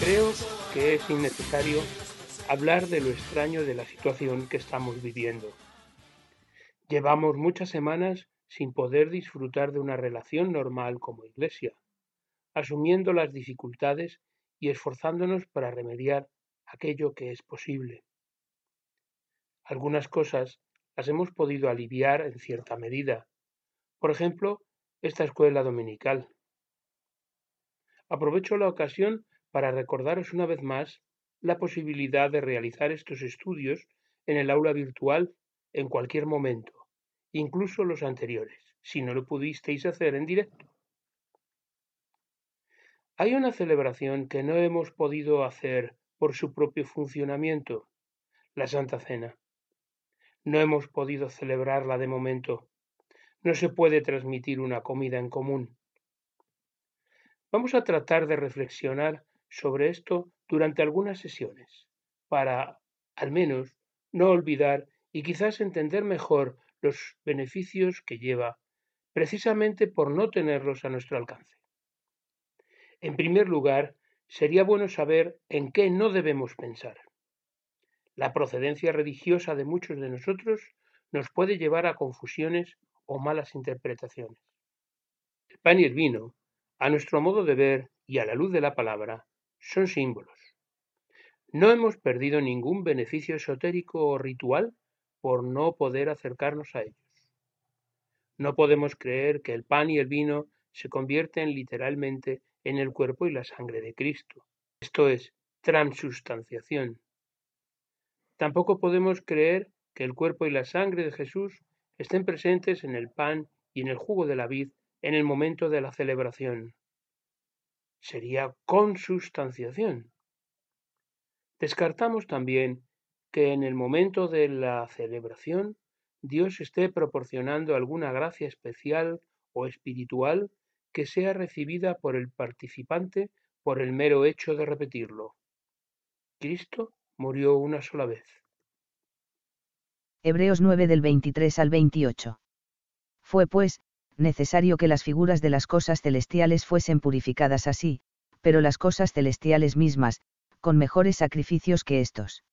Creo que es innecesario hablar de lo extraño de la situación que estamos viviendo. Llevamos muchas semanas sin poder disfrutar de una relación normal como iglesia, asumiendo las dificultades y esforzándonos para remediar aquello que es posible. Algunas cosas las hemos podido aliviar en cierta medida. Por ejemplo, esta escuela dominical. Aprovecho la ocasión para recordaros una vez más la posibilidad de realizar estos estudios en el aula virtual en cualquier momento, incluso los anteriores, si no lo pudisteis hacer en directo. Hay una celebración que no hemos podido hacer por su propio funcionamiento, la Santa Cena. No hemos podido celebrarla de momento. No se puede transmitir una comida en común. Vamos a tratar de reflexionar sobre esto durante algunas sesiones, para, al menos, no olvidar y quizás entender mejor los beneficios que lleva, precisamente por no tenerlos a nuestro alcance. En primer lugar, sería bueno saber en qué no debemos pensar. La procedencia religiosa de muchos de nosotros nos puede llevar a confusiones o malas interpretaciones. El pan y el vino, a nuestro modo de ver y a la luz de la palabra, son símbolos. No hemos perdido ningún beneficio esotérico o ritual por no poder acercarnos a ellos. No podemos creer que el pan y el vino se convierten literalmente en el cuerpo y la sangre de Cristo. Esto es transustanciación. Tampoco podemos creer que el cuerpo y la sangre de Jesús estén presentes en el pan y en el jugo de la vid en el momento de la celebración sería consustanciación. Descartamos también que en el momento de la celebración Dios esté proporcionando alguna gracia especial o espiritual que sea recibida por el participante por el mero hecho de repetirlo. Cristo murió una sola vez. Hebreos 9 del 23 al 28. Fue pues, necesario que las figuras de las cosas celestiales fuesen purificadas así, pero las cosas celestiales mismas, con mejores sacrificios que estos.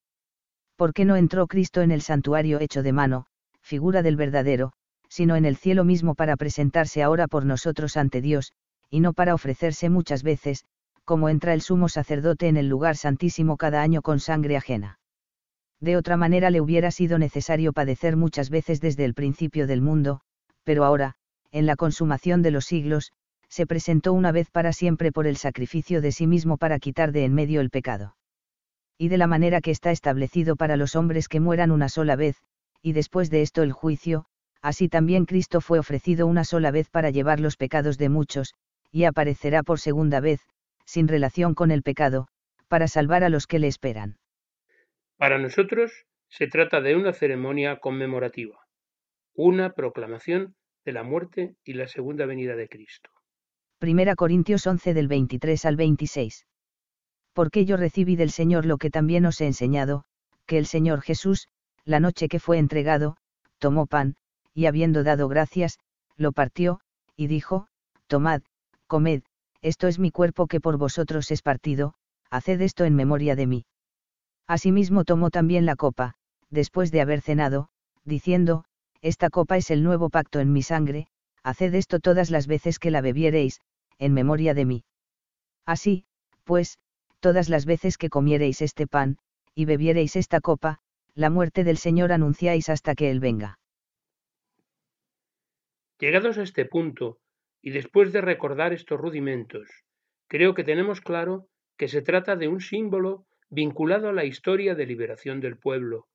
¿Por qué no entró Cristo en el santuario hecho de mano, figura del verdadero, sino en el cielo mismo para presentarse ahora por nosotros ante Dios, y no para ofrecerse muchas veces, como entra el sumo sacerdote en el lugar santísimo cada año con sangre ajena? De otra manera le hubiera sido necesario padecer muchas veces desde el principio del mundo, pero ahora, en la consumación de los siglos, se presentó una vez para siempre por el sacrificio de sí mismo para quitar de en medio el pecado. Y de la manera que está establecido para los hombres que mueran una sola vez, y después de esto el juicio, así también Cristo fue ofrecido una sola vez para llevar los pecados de muchos, y aparecerá por segunda vez, sin relación con el pecado, para salvar a los que le esperan. Para nosotros se trata de una ceremonia conmemorativa, una proclamación de la muerte y la segunda venida de Cristo. Primera Corintios 11 del 23 al 26. Porque yo recibí del Señor lo que también os he enseñado, que el Señor Jesús, la noche que fue entregado, tomó pan, y habiendo dado gracias, lo partió, y dijo, Tomad, comed, esto es mi cuerpo que por vosotros es partido, haced esto en memoria de mí. Asimismo tomó también la copa, después de haber cenado, diciendo, esta copa es el nuevo pacto en mi sangre, haced esto todas las veces que la bebiereis, en memoria de mí. Así, pues, todas las veces que comiereis este pan, y bebiereis esta copa, la muerte del Señor anunciáis hasta que Él venga. Llegados a este punto, y después de recordar estos rudimentos, creo que tenemos claro que se trata de un símbolo vinculado a la historia de liberación del pueblo,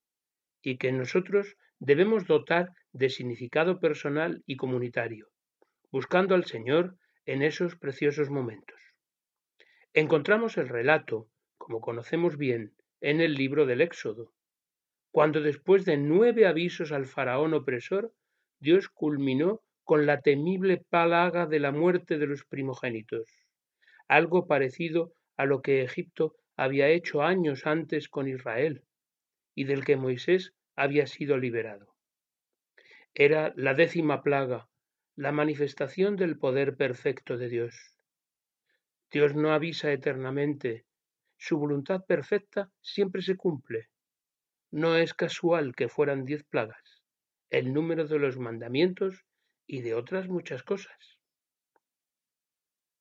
y que nosotros debemos dotar de significado personal y comunitario, buscando al Señor en esos preciosos momentos. Encontramos el relato, como conocemos bien, en el libro del Éxodo, cuando después de nueve avisos al faraón opresor, Dios culminó con la temible palaga de la muerte de los primogénitos, algo parecido a lo que Egipto había hecho años antes con Israel, y del que Moisés había sido liberado. Era la décima plaga, la manifestación del poder perfecto de Dios. Dios no avisa eternamente, su voluntad perfecta siempre se cumple. No es casual que fueran diez plagas, el número de los mandamientos y de otras muchas cosas.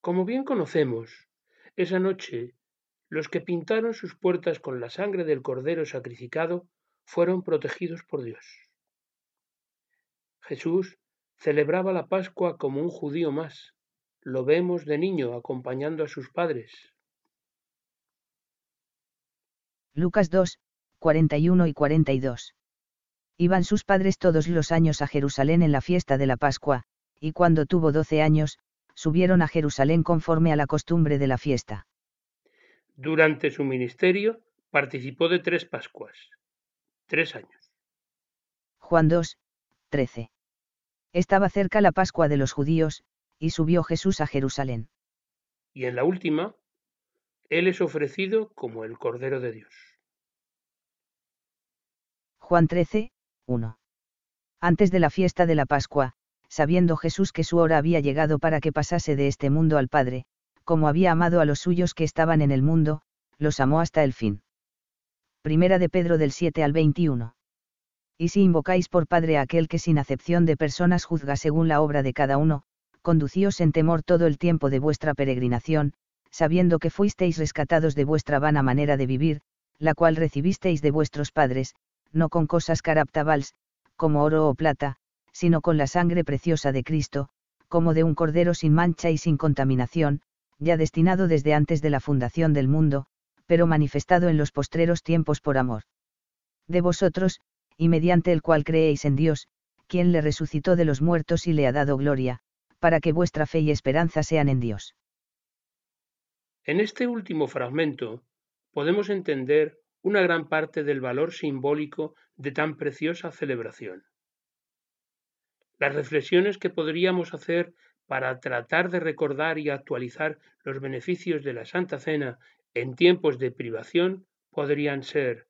Como bien conocemos, esa noche los que pintaron sus puertas con la sangre del cordero sacrificado fueron protegidos por Dios. Jesús celebraba la Pascua como un judío más. Lo vemos de niño acompañando a sus padres. Lucas 2, 41 y 42. Iban sus padres todos los años a Jerusalén en la fiesta de la Pascua, y cuando tuvo doce años, subieron a Jerusalén conforme a la costumbre de la fiesta. Durante su ministerio participó de tres Pascuas. Tres años. Juan 2, 13. Estaba cerca la Pascua de los judíos, y subió Jesús a Jerusalén. Y en la última, Él es ofrecido como el Cordero de Dios. Juan 13, 1. Antes de la fiesta de la Pascua, sabiendo Jesús que su hora había llegado para que pasase de este mundo al Padre, como había amado a los suyos que estaban en el mundo, los amó hasta el fin. Primera de Pedro del 7 al 21 y si invocáis por Padre a aquel que sin acepción de personas juzga según la obra de cada uno, conducíos en temor todo el tiempo de vuestra peregrinación, sabiendo que fuisteis rescatados de vuestra vana manera de vivir, la cual recibisteis de vuestros padres, no con cosas caraptabals, como oro o plata, sino con la sangre preciosa de Cristo, como de un cordero sin mancha y sin contaminación, ya destinado desde antes de la fundación del mundo, pero manifestado en los postreros tiempos por amor. De vosotros, y mediante el cual creéis en Dios, quien le resucitó de los muertos y le ha dado gloria, para que vuestra fe y esperanza sean en Dios. En este último fragmento podemos entender una gran parte del valor simbólico de tan preciosa celebración. Las reflexiones que podríamos hacer para tratar de recordar y actualizar los beneficios de la Santa Cena en tiempos de privación podrían ser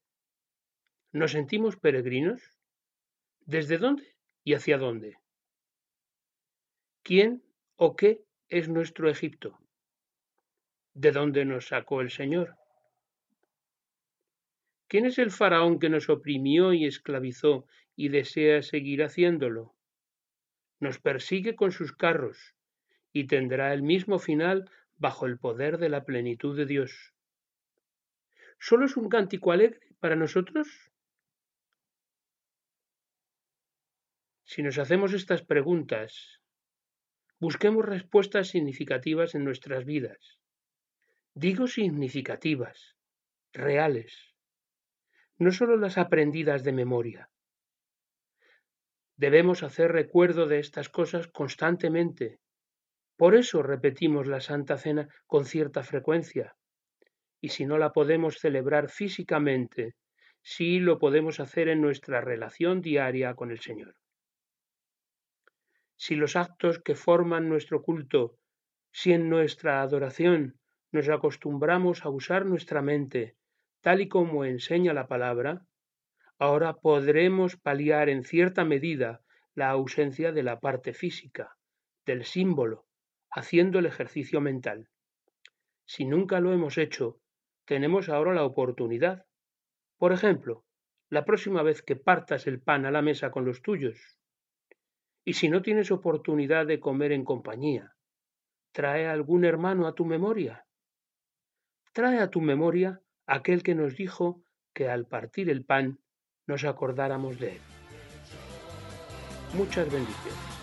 ¿Nos sentimos peregrinos? ¿Desde dónde y hacia dónde? ¿Quién o qué es nuestro Egipto? ¿De dónde nos sacó el Señor? ¿Quién es el faraón que nos oprimió y esclavizó y desea seguir haciéndolo? Nos persigue con sus carros y tendrá el mismo final bajo el poder de la plenitud de Dios. ¿Solo es un cántico alegre para nosotros? Si nos hacemos estas preguntas, busquemos respuestas significativas en nuestras vidas. Digo significativas, reales, no solo las aprendidas de memoria. Debemos hacer recuerdo de estas cosas constantemente. Por eso repetimos la Santa Cena con cierta frecuencia. Y si no la podemos celebrar físicamente, sí lo podemos hacer en nuestra relación diaria con el Señor si los actos que forman nuestro culto, si en nuestra adoración nos acostumbramos a usar nuestra mente, tal y como enseña la palabra, ahora podremos paliar en cierta medida la ausencia de la parte física, del símbolo, haciendo el ejercicio mental. Si nunca lo hemos hecho, tenemos ahora la oportunidad. Por ejemplo, la próxima vez que partas el pan a la mesa con los tuyos, y si no tienes oportunidad de comer en compañía, trae algún hermano a tu memoria. Trae a tu memoria aquel que nos dijo que al partir el pan nos acordáramos de él. Muchas bendiciones.